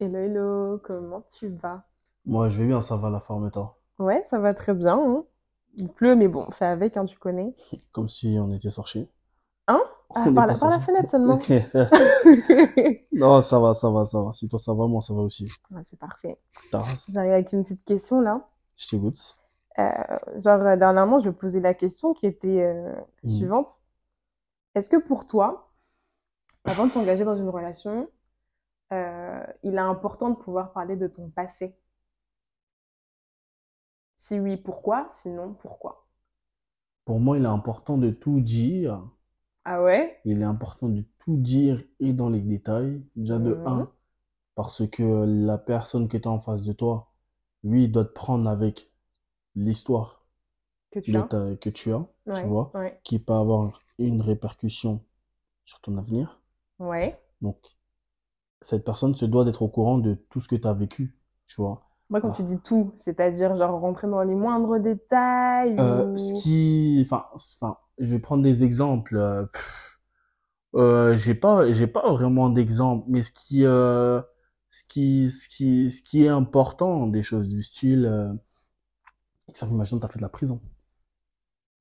Hello, hello, comment tu vas? Moi, je vais bien, ça va la forme et toi? Ouais, ça va très bien, hein. Il pleut, mais bon, fais avec, hein, tu connais. Comme si on était sortis. Hein? Ah, On n'est par pas la, par la sortis. fenêtre seulement. Ok. Non, ça va, ça va, ça va. Si toi ça va, moi ça va aussi. C'est parfait. J'arrive avec une petite question là. Je t'écoute. Euh, genre, euh, dernièrement, je posais la question qui était euh, Mhm. suivante. Est-ce que pour toi, avant de t'engager dans une relation, euh, il est important de pouvoir parler de ton passé? Si oui, pourquoi? Sinon, pourquoi? Pour moi, il est important de tout dire. Ah ouais? Il est important de tout dire et dans les détails. Déjà de Mhm. un, parce que la personne qui est en face de toi, lui, il doit te prendre avec l'histoire Que tu as? ta- que tu as, tu vois, ouais, qui peut avoir une répercussion sur ton avenir. ouais. Donc, cette personne se doit d'être au courant de tout ce que tu as vécu, tu vois. Moi, quand Ah. tu dis tout, c'est-à-dire genre rentrer dans les moindres détails Euh, ou... ce qui, enfin, enfin, je vais prendre des exemples. euh, euh, j'ai pas, j'ai pas vraiment d'exemple, mais ce qui, euh, ce qui, ce qui, ce qui est important, des choses du style, exemple, imaginons t'as fait de la prison,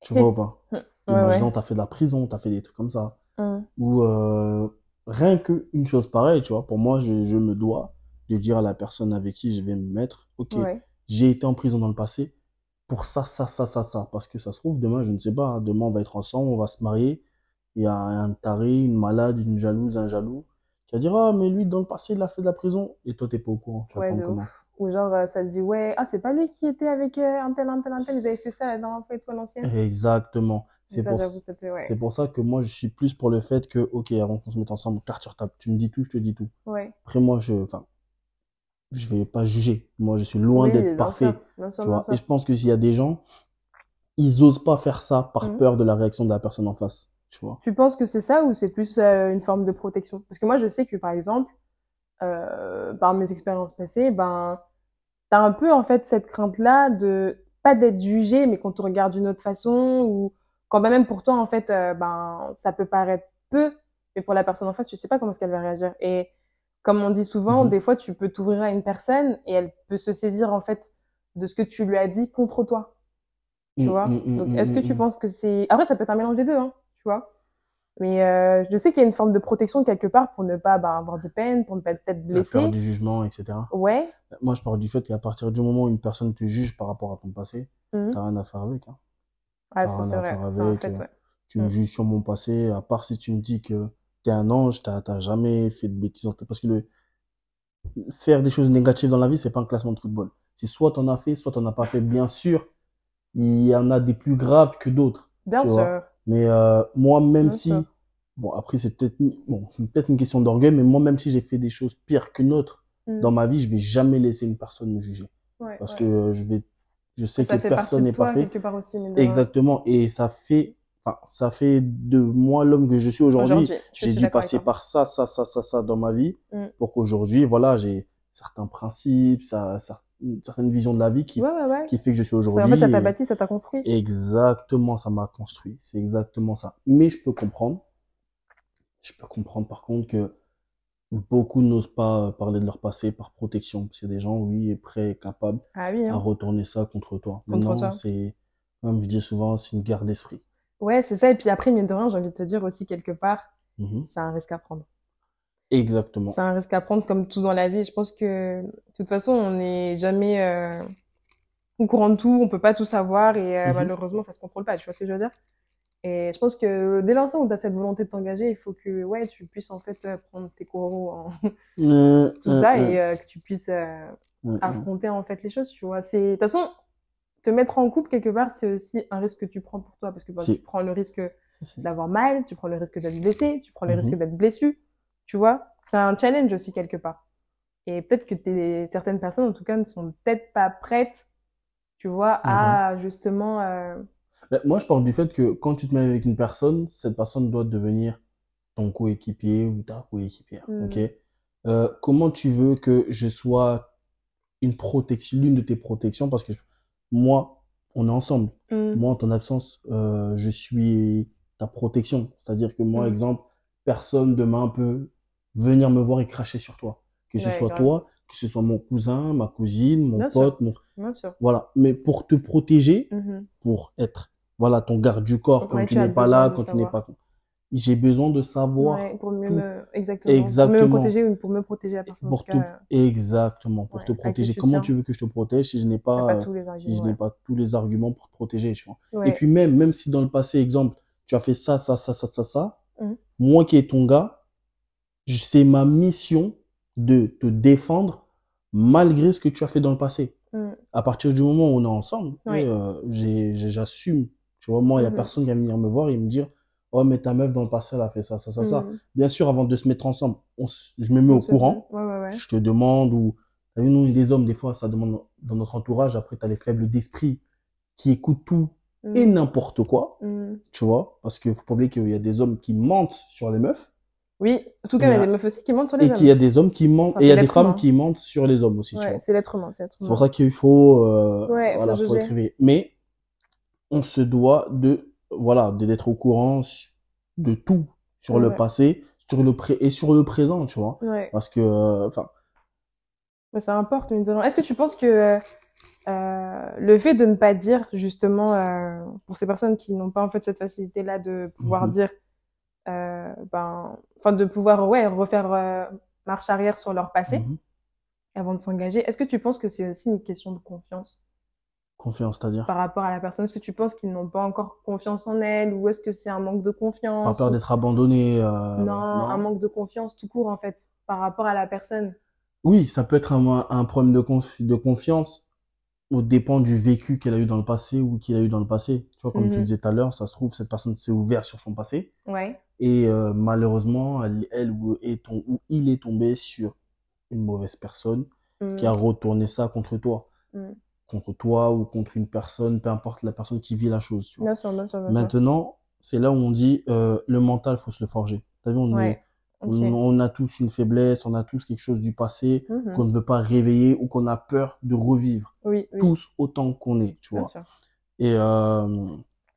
tu vois ou pas? Ouais, Imaginons ouais. t'as fait de la prison, t'as fait des trucs comme ça, Hum, ou rien que une chose pareille, tu vois. Pour moi, je, je me dois de dire à la personne avec qui je vais me mettre, ok, Ouais. j'ai été en prison dans le passé pour ça, ça, ça, ça, ça. Parce que ça se trouve, demain, je ne sais pas, hein, demain, on va être ensemble, on va se marier. Il y a un taré, une malade, une jalouse, un jaloux, qui va dire, ah, mais lui, dans le passé, il a fait de la prison. Et toi, t'es pas au courant. Tu Ouais, prendre de comment? ouf. Ou genre, euh, ça te dit, ouais, ah, c'est pas lui qui était avec euh, un tel, un tel, un tel, ils avaient fait ça et toi, l'ancienne. Exactement. C'est pour, ouais. pour ça que moi, je suis plus pour le fait que, ok, avant qu'on se mette ensemble, carte sur table, tu me dis tout, je te dis tout. Ouais. Après, moi, je, enfin, je vais pas juger. Moi, je suis loin Oui, d'être parfait. sûr, bien sûr, Tu bien vois. sûr. Et je pense que s'il y a des gens, ils osent pas faire ça par Mhm. peur de la réaction de la personne en face. Tu vois. Tu penses que c'est ça ou c'est plus euh, une forme de protection? Parce que moi, je sais que, par exemple, euh, par mes expériences passées, ben, t'as un peu, en fait, cette crainte-là de, pas d'être jugé, mais qu'on te regarde d'une autre façon ou quand ben même pour toi, en fait, euh, ben, ça peut paraître peu, mais pour la personne en face, tu sais pas comment est-ce qu'elle va réagir. Et comme on dit souvent, Mhm. des fois, tu peux t'ouvrir à une personne et elle peut se saisir, en fait, de ce que tu lui as dit contre toi. Tu Mm, vois? mm, mm, Donc, est-ce que tu penses que c'est... Après, ça peut être un mélange des deux, hein, tu vois? Mais euh, je sais qu'il y a une forme de protection quelque part pour ne pas ben, avoir de peine, pour ne pas être peut-être La peur blessé. du jugement, etc. Ouais. Moi, je pars du fait qu'à partir du moment où une personne te juge par rapport à ton passé, Mhm. t'as rien à faire avec. Hein. Ah, ça, rien c'est à vrai. faire avec. fait, euh, ouais. Tu me Mm. juges sur mon passé, à part si tu me dis que t'es un ange, t'as jamais fait de bêtises. Parce que le, faire des choses négatives dans la vie, c'est pas un classement de football. C'est soit t'en as fait, soit t'en as pas fait. Bien sûr, il y en a des plus graves que d'autres, Bien vois. sûr. Mais euh, moi, même Bien si, sûr. bon, après c'est peut-être, bon, c'est peut-être une question d'orgueil, mais moi, même si j'ai fait des choses pires qu'une autre Mm. dans ma vie, je vais jamais laisser une personne me juger, Ouais, parce ouais. que je vais, je sais Ça que personne n'est parfait. Exactement, et ça fait, enfin, ça fait de moi l'homme que je suis aujourd'hui. Aujourd'hui, J'ai dû passer par ça, ça, ça, ça, ça dans ma vie Mm. pour qu'aujourd'hui, voilà, j'ai certains principes, ça, ça- une certaine vision de la vie qui, Ouais, ouais, ouais. qui fait que je suis Ça, en fait, aujourd'hui. ça t'a bâti, ça t'a construit. Exactement, ça m'a construit. C'est exactement ça. Mais je peux comprendre. Je peux comprendre par contre que beaucoup n'osent pas parler de leur passé par protection. Parce qu'il y a des gens, oui, prêts et capables Ah oui, à hein. retourner ça contre toi. Contre c'est, comme je dis souvent, c'est une guerre d'esprit. Ouais, c'est ça. Et puis après, mine de rien, j'ai envie de te dire aussi quelque part, Mhm. c'est un risque à prendre. Exactement. C'est un risque à prendre comme tout dans la vie. Je pense que, de toute façon, on n'est jamais euh, au courant de tout, on peut pas tout savoir et euh, Mhm. malheureusement, ça se contrôle pas. Tu vois ce que je veux dire? Et je pense que dès l'instant où tu as cette volonté de t'engager, il faut que ouais, tu puisses en fait euh, prendre tes coraux en tout euh, ça euh, et euh, que tu puisses euh, affronter en fait les choses, tu vois. C'est de toute façon te mettre en couple quelque part, c'est aussi un risque que tu prends pour toi parce que bah, Si. tu prends le risque d'avoir mal, tu prends le risque d'être blessé, tu prends le Mhm. risque d'être blessé, tu vois. C'est un challenge aussi quelque part. Et peut-être que t'es, certaines personnes en tout cas ne sont peut-être pas prêtes, tu vois, à justement euh, Ben, moi, je parle du fait que quand tu te mets avec une personne, cette personne doit devenir ton coéquipier ou ta coéquipière. Mhm. Ok? Euh, comment tu veux que je sois une protection, l'une de tes protections? Parce que je- moi, on est ensemble. hmm, Moi, en ton absence, euh, je suis ta protection. C'est-à-dire que moi, Mhm. exemple, personne demain peut venir me voir et cracher sur toi. que ce Ouais, soit grave. toi, que ce soit mon cousin, ma cousine, mon Bien sûr. pote, mon... Bien sûr. Voilà. Mais pour te protéger, Mhm. pour être, voilà, ton garde du corps quand Ouais, tu n'es pas là, quand tu n'es pas... J'ai besoin de savoir Ouais, pour mieux me, exactement. Pour mieux me protéger ou pour me protéger la personne. pour te, cas, exactement, pour ouais, te protéger. Comment tu veux que je te protège si je n'ai pas, pas euh, tous les si arguments. je n'ai pas tous les arguments pour te protéger, tu vois. Et puis même, même si dans le passé, exemple, tu as fait ça, ça, ça, ça, ça, ça, Mhm. moi qui est ton gars, je- c'est ma mission de te défendre malgré ce que tu as fait dans le passé. Mhm. À partir du moment où on est ensemble, Oui. euh, j'assume. Tu vois, moi, il y a Mhm. personne qui va venir me voir et me dire, oh, mais ta meuf dans le passé, elle a fait ça, ça, ça, ça. Mhm. Bien sûr, avant de se mettre ensemble, on je me mets au On courant Ouais, ouais, ouais. je te demande ou t'as vu nous des hommes des fois ça demande dans notre entourage après t'as les faibles d'esprit qui écoutent tout Mhm. et n'importe quoi tu vois parce que faut pas oublier qu'il y a des hommes qui mentent sur les meufs Oui, en tout cas, il y a Et des meufs aussi qui mentent sur les et hommes. qu'il y a des hommes qui mentent Enfin, et il y a c'est des femmes humain. qui mentent sur les hommes aussi tu vois c'est l'être humain, c'est l'être c'est humain. pour ça qu'il faut euh, Ouais, faut voilà faut juger. être mais on se doit de voilà d'être au courant de tout sur le passé sur le pré et sur le présent tu vois Ouais. parce que enfin ça importe. Est-ce que tu penses que euh, le fait de ne pas dire, justement, euh, pour ces personnes qui n'ont pas en fait cette facilité-là de pouvoir Mhm. dire, euh, ben, enfin de pouvoir ouais refaire marche arrière sur leur passé mhm. avant de s'engager, est-ce que tu penses que c'est aussi une question de confiance? Confiance c'est-à-dire par rapport à la personne Est-ce que tu penses qu'ils n'ont pas encore confiance en elle ou est-ce que c'est un manque de Pas confiance peur ou- d'être abandonné. euh, non, un manque de confiance tout court en fait par rapport à la personne. Oui, ça peut être un, un problème de, conf- de confiance au dépend du vécu qu'elle a eu dans le passé ou qu'il a eu dans le passé. Tu vois, comme tu Mhm. disais tout à l'heure, ça se trouve, cette personne s'est ouverte sur son passé Ouais. et euh, malheureusement, elle, elle ou, est tom- ou il est tombé sur une mauvaise personne Mm. qui a retourné ça contre toi. Mm. Contre toi ou contre une personne, peu importe la personne qui vit la chose. Tu vois. Bien sûr, bien sûr, bien. Maintenant, c'est là où on dit euh, le mental, faut se le forger. T'as vu, on, est- on, on a tous une faiblesse, on a tous quelque chose du passé Mhm. qu'on ne veut pas réveiller ou qu'on a peur de revivre. Oui, oui, Tous autant qu'on est, tu bien vois. sûr, Et, euh,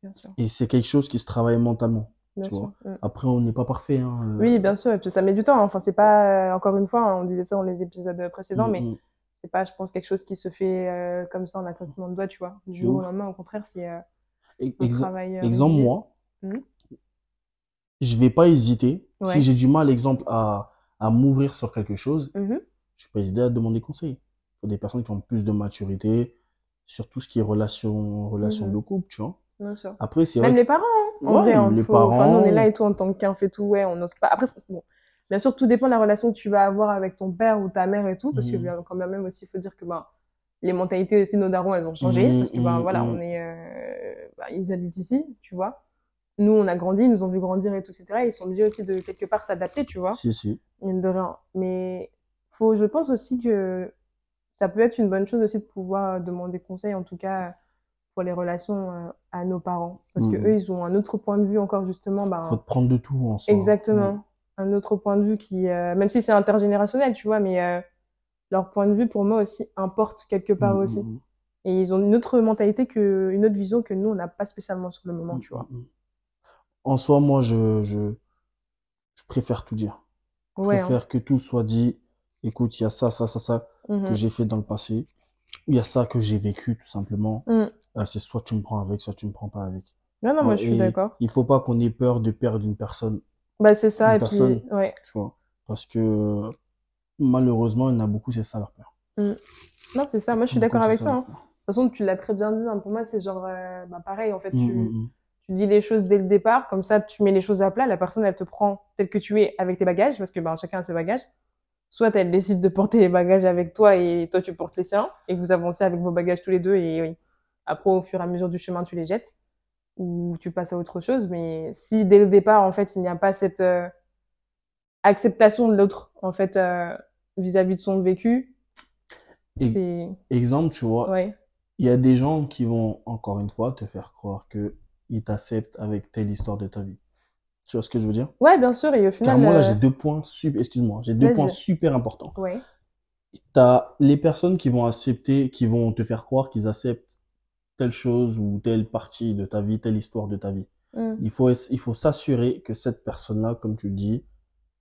bien sûr, et c'est quelque chose qui se travaille mentalement. Tu sûr. Mm. Après, on n'est pas parfait. Hein, euh, Oui, bien sûr, et puis ça met du temps. hein. Enfin, c'est pas, euh, encore une fois, on disait ça dans les épisodes précédents, mm, mais mm. C'est pas, je pense, quelque chose qui se fait euh, comme ça en un claquement de doigts, tu vois. Du jour au lendemain, au contraire, c'est euh, travail. euh, exemple, moi, Mhm. je vais pas hésiter. Ouais. Si j'ai du mal, exemple, à, à m'ouvrir sur quelque chose, Mhm. je vais pas hésiter à demander conseil. Pour des personnes qui ont plus de maturité sur tout ce qui est relation, relation Mhm. de couple, tu vois. Bien sûr. Après, c'est Même vrai. les parents, hein, en Ouais, vrai, hein, les faut- Enfin, nous, on est parents. là et tout en tant qu'un fait tout, ouais, on n'ose pas. Après, bon, bien sûr, tout dépend de la relation que tu vas avoir avec ton père ou ta mère et tout, parce que bien, quand même aussi, il faut dire que ben, les mentalités aussi, nos darons, elles ont changé, Mhm, parce que ben mhm, voilà, on est, euh, ben, ils habitent ici, tu vois. Nous, on a grandi, ils nous ont vu grandir et tout, etc. Ils sont obligés aussi de quelque part s'adapter, tu vois, Si, si. mine de rien. Mais faut, je pense aussi que ça peut être une bonne chose aussi de pouvoir euh, demander conseil, en tout cas pour les relations euh, à nos parents, parce que eux, ils ont un autre point de vue encore justement, ben, Faut te prendre de tout en soi. exactement, un autre point de vue qui, euh, même si c'est intergénérationnel, tu vois, mais euh, leur point de vue pour moi aussi importe quelque part Mm, aussi. mm, mm. Et ils ont une autre mentalité que, une autre vision que nous, on n'a pas spécialement sur le moment, tu vois. En soi, moi, je, je, je préfère tout dire. Je Ouais, hein. préfère que tout soit dit. Écoute, il y a ça, ça, ça, ça que j'ai fait dans le passé. Il y a ça que j'ai vécu, tout simplement. Euh, c'est soit tu me prends avec, soit tu me prends pas avec. Non, non, moi, je suis d'accord. Il faut pas qu'on ait peur de perdre une personne, Bah, c'est ça, et personne. puis, ouais. tu vois. Parce que, malheureusement, il y en a beaucoup, c'est ça leur peur. Non, c'est ça, moi, je suis d'accord avec ça hein. De toute façon, tu l'as très bien dit, hein. Pour moi, c'est genre, euh, bah, pareil, en fait, Mm, tu, mm, mm. tu dis les choses dès le départ, comme ça, tu mets les choses à plat, la personne, elle te prend tel que tu es avec tes bagages, parce que, ben, chacun a ses bagages. Soit elle décide de porter les bagages avec toi et toi, tu portes les siens, et vous avancez avec vos bagages tous les deux, et oui. Après, au fur et à mesure du chemin, tu les jettes, ou tu passes à autre chose, mais si dès le départ, en fait, il n'y a pas cette, euh, acceptation de l'autre, en fait, euh, vis-à-vis de son vécu, c'est, Exemple, tu vois, ouais. il y a des gens qui vont, encore une fois, te faire croire que ils t'acceptent avec telle histoire de ta vie. Tu vois ce que je veux dire? Ouais, bien sûr, et au Car final, moi, là, euh, j'ai deux points super, excuse-moi, j'ai deux points super importants. ouais. T'as les personnes qui vont accepter, qui vont te faire croire qu'ils acceptent telle chose ou telle partie de ta vie, telle histoire de ta vie. Mm. Il faut, il faut s'assurer que cette personne-là, comme tu le dis,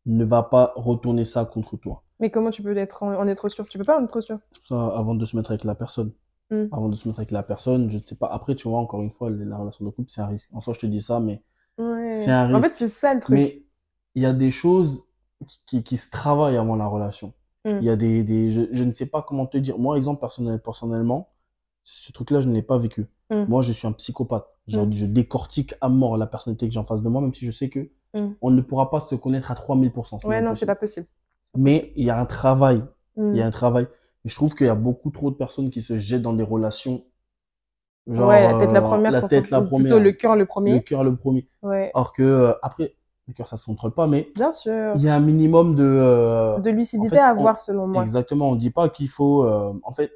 ne va pas retourner ça contre toi. Mais comment tu peux être en, en être sûr? Tu peux pas en être sûr. Ça, avant de se mettre avec la personne. Mm. Avant de se mettre avec la personne, je ne sais pas. Après, tu vois, encore une fois, la relation de couple, c'est un risque. En soi, je te dis ça, mais Ouais. C'est un En fait, risque. c'est ça le truc. Mais il y a des choses qui, qui, qui se travaillent avant la relation. Mm. Il y a des, des je, je ne sais pas comment te dire. Moi, exemple, personnel, personnellement, ce truc-là, je ne l'ai pas vécu. Mm. Moi, je suis un psychopathe. Genre, Mm. je décortique à mort la personnalité que j'ai en face de moi, même si je sais que Mm. on ne pourra pas se connaître à 3000%. Ouais, non, c'est pas possible. Mais il y a un travail. Il y a un travail. Et je trouve qu'il y a beaucoup trop de personnes qui se jettent dans des relations. Genre, ouais, la tête la euh, première. la tête la première. Plutôt le cœur le Le premier. cœur le premier. Ouais. Alors que, euh, après, le cœur, ça se contrôle pas, mais Bien sûr. il y a un minimum de, euh, De lucidité en fait, à on- avoir, selon moi. exactement, on dit pas qu'il faut, euh, en fait,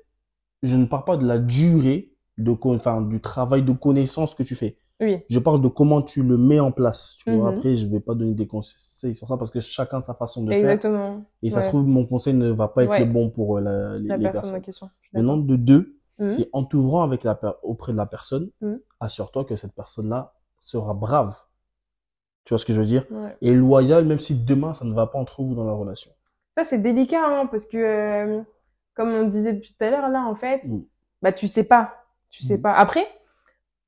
je ne parle pas de la durée de, co- enfin, du travail de connaissance que tu fais. Oui. Je parle de comment tu le mets en place. Tu vois, Mhm. après, je vais pas donner des conseils sur ça parce que chacun sa façon de faire. Exactement. Et ça se trouve, mon conseil ne va pas être Ouais. le bon pour euh, la- les, La les personne personnes. en question. Maintenant, d'accord. de deux, Mhm. c'est en t'ouvrant avec la, per- auprès de la personne, Mhm. assure-toi que cette personne-là sera brave. Tu vois ce que je veux dire? Ouais. Et loyale, même si demain, ça ne va pas entre vous dans la relation. Ça, c'est délicat, hein, parce que, euh, comme on disait depuis tout à l'heure, là, en fait, Mm. bah, tu sais pas. Tu sais Mm. pas. Après,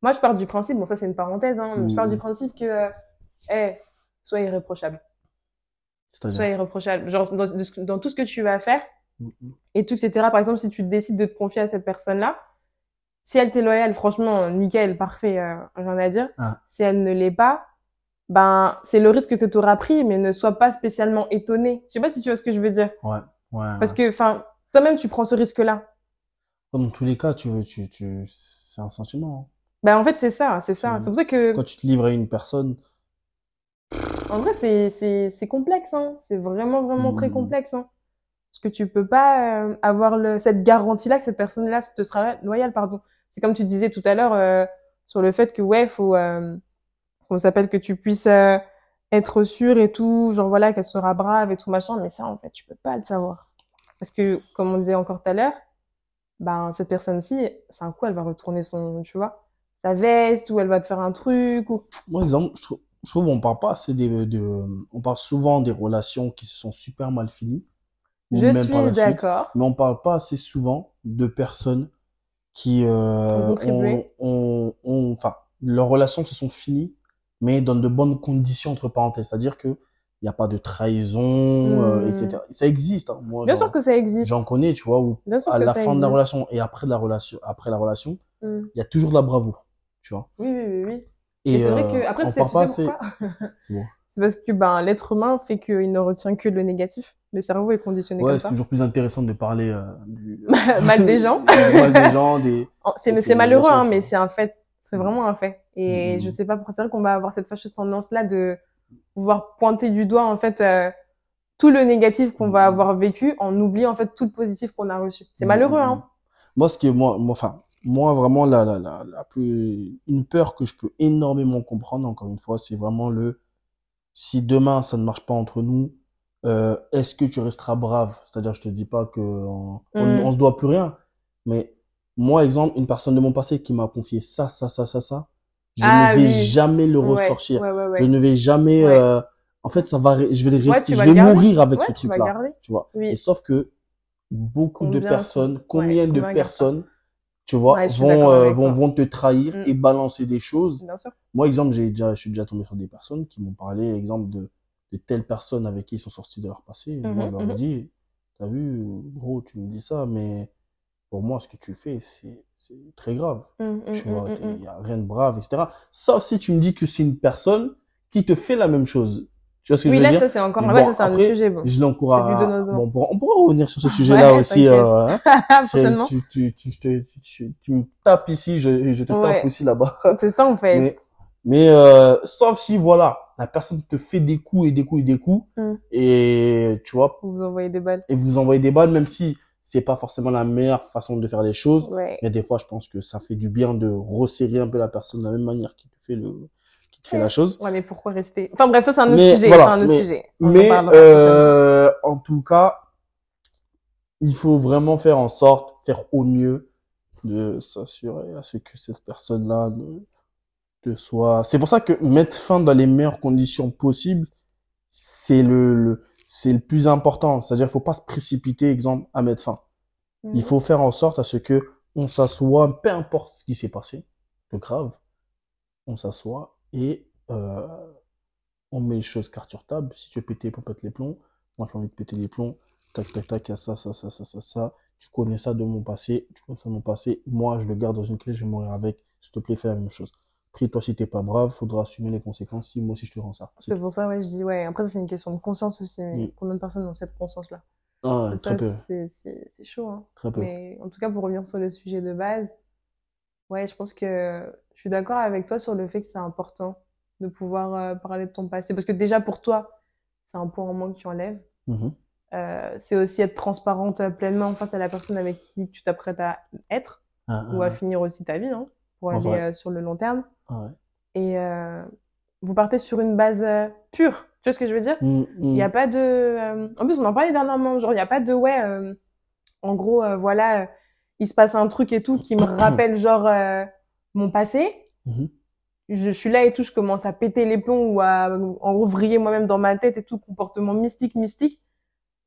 moi, je pars du principe, bon, ça, c'est une parenthèse, hein, mais je pars Mm. du principe que, euh, eh, sois irréprochable. Sois irréprochable. Genre, dans, tout ce que tu vas faire, et tout, etc. Par exemple, si tu décides de te confier à cette personne-là, si elle t'est loyale, franchement, nickel, parfait, euh, rien à dire. Ah. Si elle ne l'est pas, ben, c'est le risque que tu auras pris, mais ne sois pas spécialement étonné. Je sais pas si tu vois ce que je veux dire. Ouais, ouais. Parce ouais. que, enfin, toi-même, tu prends ce risque-là. Dans tous les cas, tu veux, tu, tu, c'est un sentiment. hein. Ben, en fait, c'est ça, c'est ça. C'est- pour ça que, Quand tu te livres à une personne, en vrai, c'est, c'est, c'est complexe, hein. C'est vraiment, vraiment très Mm. complexe, hein. Parce que tu peux pas euh, avoir le, cette garantie-là que cette personne-là te sera loyale, pardon. C'est comme tu disais tout à l'heure euh, sur le fait que ouais, faut, euh, s'appelle, que tu puisses euh, être sûr et tout, genre voilà, qu'elle sera brave et tout machin. Mais ça, en fait, tu peux pas le savoir. Parce que, comme on disait encore tout à l'heure, ben cette personne-ci, c'est un coup, elle va retourner son, tu vois, sa veste ou elle va te faire un truc ou. moi, exemple, je trouve, je trouve on parle pas assez des, de, on parle souvent des relations qui se sont super mal finies. ou Je même suis d'accord. mais on parle pas assez souvent de personnes qui euh, ont- enfin, leurs relations se sont finies, mais dans de bonnes conditions entre parenthèses, c'est-à-dire que il y a pas de trahison, euh, Hmm. etc. Ça existe, hein. Moi, Bien sûr que ça existe. j'en connais, tu vois, où à la fin de la relation et après la relation, après la relation, Hmm. il y a toujours de la bravoure, tu vois. Oui, oui, oui, oui. Et, Et c'est vrai euh, que, après, on tu pas assez. C'est bon. C'est parce que, ben, l'être humain fait qu'il ne retient que le négatif. Le cerveau est conditionné Ouais, comme c'est toujours plus intéressant de parler euh, du Mal des gens. mal des gens, des. C'est, malheureux, hein, mais c'est un fait. C'est Mm. vraiment un fait. Et Mm. je sais pas pourquoi. C'est vrai qu'on va avoir cette fâcheuse tendance-là de pouvoir pointer du doigt, en fait, euh, tout le négatif qu'on va Mm. avoir vécu en oubliant, en fait, tout le positif qu'on a reçu. C'est malheureux, hein. Moi, ce qui est moi, moi, enfin, moi vraiment la, la, la, la plus, une peur que je peux énormément comprendre, encore une fois, c'est vraiment le, si demain ça ne marche pas entre nous, euh, est-ce que tu resteras brave? C'est-à-dire, je te dis pas que on, on, Mm. on se doit plus rien, mais moi, exemple, une personne de mon passé qui m'a confié ça, ça, ça, ça, ça, je Ah ne vais oui. jamais le ressortir. ouais, ouais, Je ne vais jamais, euh, en fait, ça va, je vais le rester, je vais garder. mourir avec ce truc-là, tu vois. Oui. Et sauf que beaucoup de personnes, combien de combien personnes, tu vois, je vont, euh, vont, vont te trahir Mm. et balancer des choses. Bien sûr. Moi, exemple, j'ai déjà, je suis déjà tombé sur des personnes qui m'ont parlé, exemple, de, de telles personnes avec qui ils sont sortis de leur passé. Et moi, Mhm, je leur dit, t'as vu, gros, tu me dis ça, mais pour moi, ce que tu fais, c'est, très grave. Mm, mm, Tu vois, il mm. y a rien de brave, etc. Sauf si tu me dis que c'est une personne qui te fait la même chose. Tu vois ce que Oui, je veux là, dire? ça, c'est encore, ouais, bon, c'est un autre sujet, bon. Je l'encourage. Bon, on pourra, revenir sur ce sujet-là Ouais, aussi. Euh, hein. Prochainement. tu, tu, tu, tu, tu, tu me tapes ici, je, je te Ouais. tape aussi là-bas. C'est ça, en fait. Mais, mais euh, sauf si, voilà, la personne te fait des coups et des coups et des coups, Mm. et tu vois, Vous envoyez des balles. et vous envoyez des balles, même si c'est pas forcément la meilleure façon de faire les choses. Ouais. Mais des fois, je pense que ça fait du bien de resserrer un peu la personne de la même manière qui te fait le, qui te fait la chose. Ouais, mais pourquoi rester? Enfin, bref, ça, c'est un autre Mais sujet. voilà, c'est un autre mais- sujet. On en Mais euh, en tout cas, il faut vraiment faire en sorte, faire au mieux de s'assurer à ce que cette personne-là ne te soit. C'est pour ça que mettre fin dans les meilleures conditions possibles, c'est le, le c'est le plus important. C'est-à-dire, il faut pas se précipiter, exemple, à mettre fin. Mhm. Il faut faire en sorte à ce que on s'assoit, peu importe ce qui s'est passé, de grave, on s'assoit et euh, on met les choses carte sur table. Si tu veux péter plombs, pète les plombs. Moi, j'ai envie de péter les plombs. Tac, tac, tac, il y a ça, ça, ça, ça, ça, ça. Tu connais ça de mon passé, tu connais ça de mon passé. Moi, je le garde dans une clé, je vais mourir avec. S'il te plaît, fais la même chose. Après, toi, si t'es pas brave, faudra assumer les conséquences si moi aussi je te rends ça. C'est pour ça, ouais, je dis, ouais. Après, c'est une question de conscience aussi. Mais combien de personnes ont cette conscience-là? Ah, ouais, très ça, peu, c'est- chaud, hein. très peu. Mais en tout cas, pour revenir sur le sujet de base, ouais, je pense que je suis d'accord avec toi sur le fait que c'est important de pouvoir euh, parler de ton passé. Parce que déjà, pour toi, c'est un point en moins que tu enlèves. Mhm. Euh, c'est aussi être transparente euh, pleinement face à la personne avec qui tu t'apprêtes à être Ah, ou ah, à finir aussi ta vie, hein, pour En aller euh, sur le long terme. ah, ouais. Et euh, vous partez sur une base euh, pure. Tu vois ce que je veux dire? Mm, Il mm. n'y a pas de... euh, En plus, on en parlait dernièrement, genre, il n'y a pas de, ouais, euh, en gros, euh, voilà, il se passe un truc et tout qui me rappelle, genre, euh, mon passé. Mhm. Je suis là et tout, je commence à péter les plombs ou à, en gros, vriller moi-même dans ma tête et tout, comportement mystique, mystique.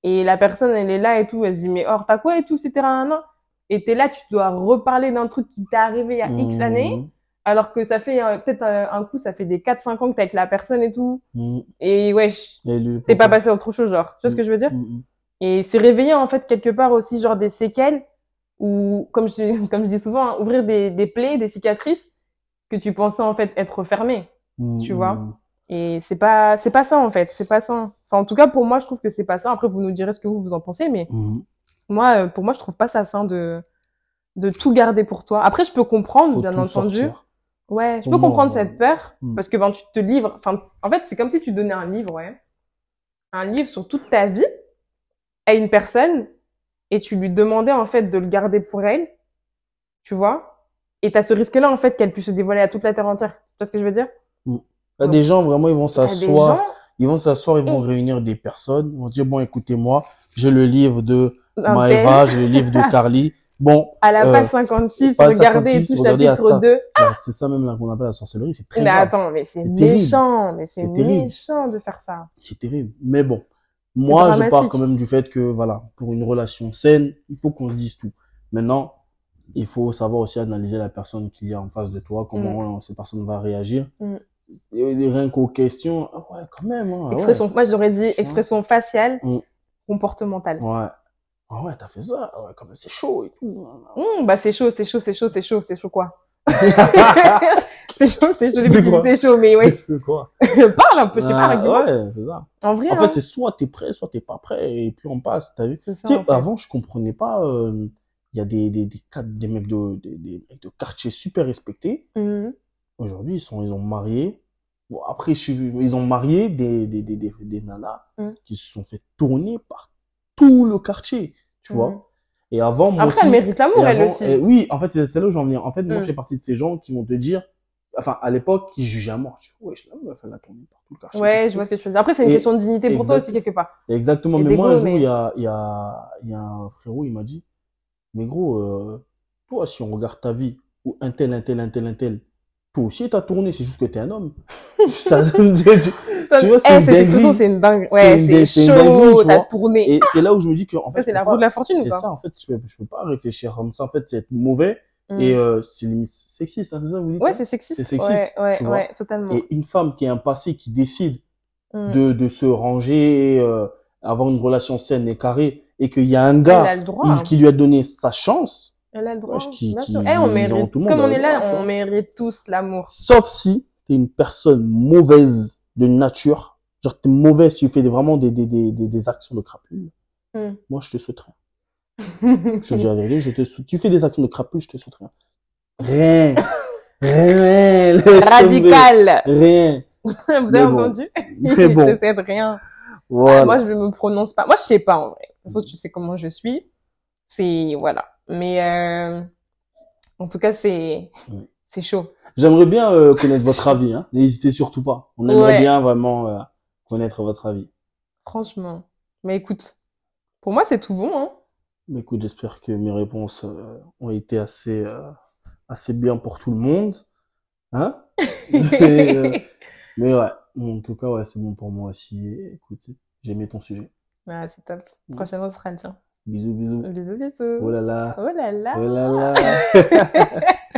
Et la personne, elle est là et tout, elle se dit, mais or, t'as quoi et tout, etc. nan. Et t'es là, tu dois reparler d'un truc qui t'est arrivé il y a X années, Mhm. alors que ça fait euh, peut-être euh, un coup, ça fait des 4-5 ans que t'es avec la personne et tout. Mm. Et wesh, t'es pas passé à autre chose, genre. Tu vois ce que je veux dire? Mm, mm. Et c'est réveiller en fait quelque part aussi genre des séquelles ou comme je comme je dis souvent hein, ouvrir des des plaies, des cicatrices que tu pensais en fait être fermées. Tu vois? Et c'est pas c'est pas ça en fait, c'est pas ça. Enfin en tout cas pour moi je trouve que c'est pas ça. Après vous nous direz ce que vous vous en pensez mais. Moi euh, pour moi je trouve pas ça sain de de tout garder pour toi. Après je peux comprendre Faut bien entendu. sortir. Ouais, je peux comprendre euh, cette peur hmm. parce que ben tu te livres. Enfin, en fait, c'est comme si tu donnais un livre, ouais, un livre sur toute ta vie à une personne et tu lui demandais en fait de le garder pour elle, tu vois. Et t'as ce risque-là en fait qu'elle puisse se dévoiler à toute la terre entière. Tu vois ce que je veux dire? Il y a des gens, vraiment, ils vont s'asseoir. gens Ils vont s'asseoir, ils vont Et- réunir des personnes. Ils vont dire, bon, écoutez-moi, j'ai le livre de Maëva, j'ai le livre de Carly. Bon, à la euh, page 56, page regardez 56, et tout, regardez chapitre ça. 2. bah, c'est ça même là qu'on appelle la sorcellerie. C'est très Mais grave. attends, mais c'est méchant, mais c'est méchant de faire ça. C'est terrible. Mais bon, moi, je pars quand même du fait que, voilà, pour une relation saine, il faut qu'on se dise tout. Maintenant, il faut savoir aussi analyser la personne qu'il y a en face de toi, comment euh, cette personne va réagir. Mm. Et rien qu'aux questions, ah ouais, quand même, hein, ah ouais. Expression, moi j'aurais dit expression faciale, Mm. comportementale. Ouais. Ah ouais, t'as fait ça? Ah ouais, quand même, c'est chaud et tout. Hum, bah c'est chaud, c'est chaud, c'est chaud, c'est chaud, c'est chaud quoi? C'est chaud, c'est chaud, C'est chaud, mais ouais, quoi? parle un peu, je sais pas, Ah. Ouais, c'est ça. En vrai, En hein, fait, c'est soit t'es prêt, soit t'es pas prêt, et puis on passe, t'as vu? Tu sais, avant, je comprenais pas, euh, il y a des, des, des, des mecs de, des, des mecs de quartier super respectés. Mhm. Aujourd'hui, ils sont, ils ont marié. Bon, après, je ils ont marié des, des, des, des, des nanas Mm. qui se sont fait tourner par tout le quartier, tu vois. Et avant, moi Après, aussi. elle mérite l'amour, elle aussi. et oui, en fait, c'est là où j'en viens. En fait, moi, Mm. je fais partie de ces gens qui vont te dire, enfin, à l'époque, qui jugeaient à mort. Tu vois, wesh, la meuf, elle a tourné par tout le quartier. Ouais, je vois ce que tu veux dire. Après, c'est une Et- question de dignité pour toi aussi, quelque part. Exactement. Et Mais moi, un jour, mais- il y a, il y a, il y a un frérot, il m'a dit, mais gros, euh, toi, si on regarde ta vie, ou un tel, un tel, un tel, un tel, toi aussi, t'as tourné, c'est juste que t'es un homme. Ça, tu tu vois, c'est Eh, une dinguerie. c'est une dingue. C'est Ouais, une c'est chaud, tu t'as tourné. Et c'est là où je me dis que, en fait, c'est la roue de la fortune ou c'est ça, en fait, je peux, je peux pas réfléchir comme ça, en fait, c'est être mauvais, Mm. et, euh, c'est limite sexiste, hein, c'est ça, vous dites? Ouais, hein c'est sexiste. c'est sexiste, Ouais, ouais, tu vois? ouais, totalement. Et une femme qui a un passé qui décide Mm. de, de se ranger, euh, avoir une relation saine et carrée, et qu'il y a un gars a le droit. il- qui lui a donné sa chance, Elle a le droit. Qui- Bien qui- sûr. Eh, on mérite. tout le monde Comme a on le est là, on mérite tous l'amour. sauf si t'es une personne mauvaise de nature, genre t'es mauvaise, tu fais vraiment des, des, des, des, des actions de crapule, Mm. moi je te souhaite rien. Je te dis la vérité, je te sou- tu fais des actions de crapule, je te souhaite rien. Rien. rien. Radical. Rien. Vous Mais avez bon. entendu? Mais bon, Je te cède rien. voilà. Moi, je ne me prononce pas. Moi, je sais pas, en vrai. De toute façon, tu sais comment je suis. C'est, voilà. Mais, euh, en tout cas, c'est, Mm. c'est chaud. J'aimerais bien euh, connaître votre avis, hein. N'hésitez surtout pas. On aimerait Ouais. bien vraiment euh, connaître votre avis. Franchement. Mais écoute, pour moi, c'est tout bon, hein. Mais écoute, j'espère que mes réponses euh, ont été assez euh, assez bien pour tout le monde, hein mais, euh, mais ouais, en tout cas ouais, c'est bon pour moi aussi. Écoute, J'ai aimé ton sujet. Ouais, c'est top. Prochainement, ce sera le tien. Bisous, bisous. Bisous, bisous. Oh là là. Oh là là. Oh là là.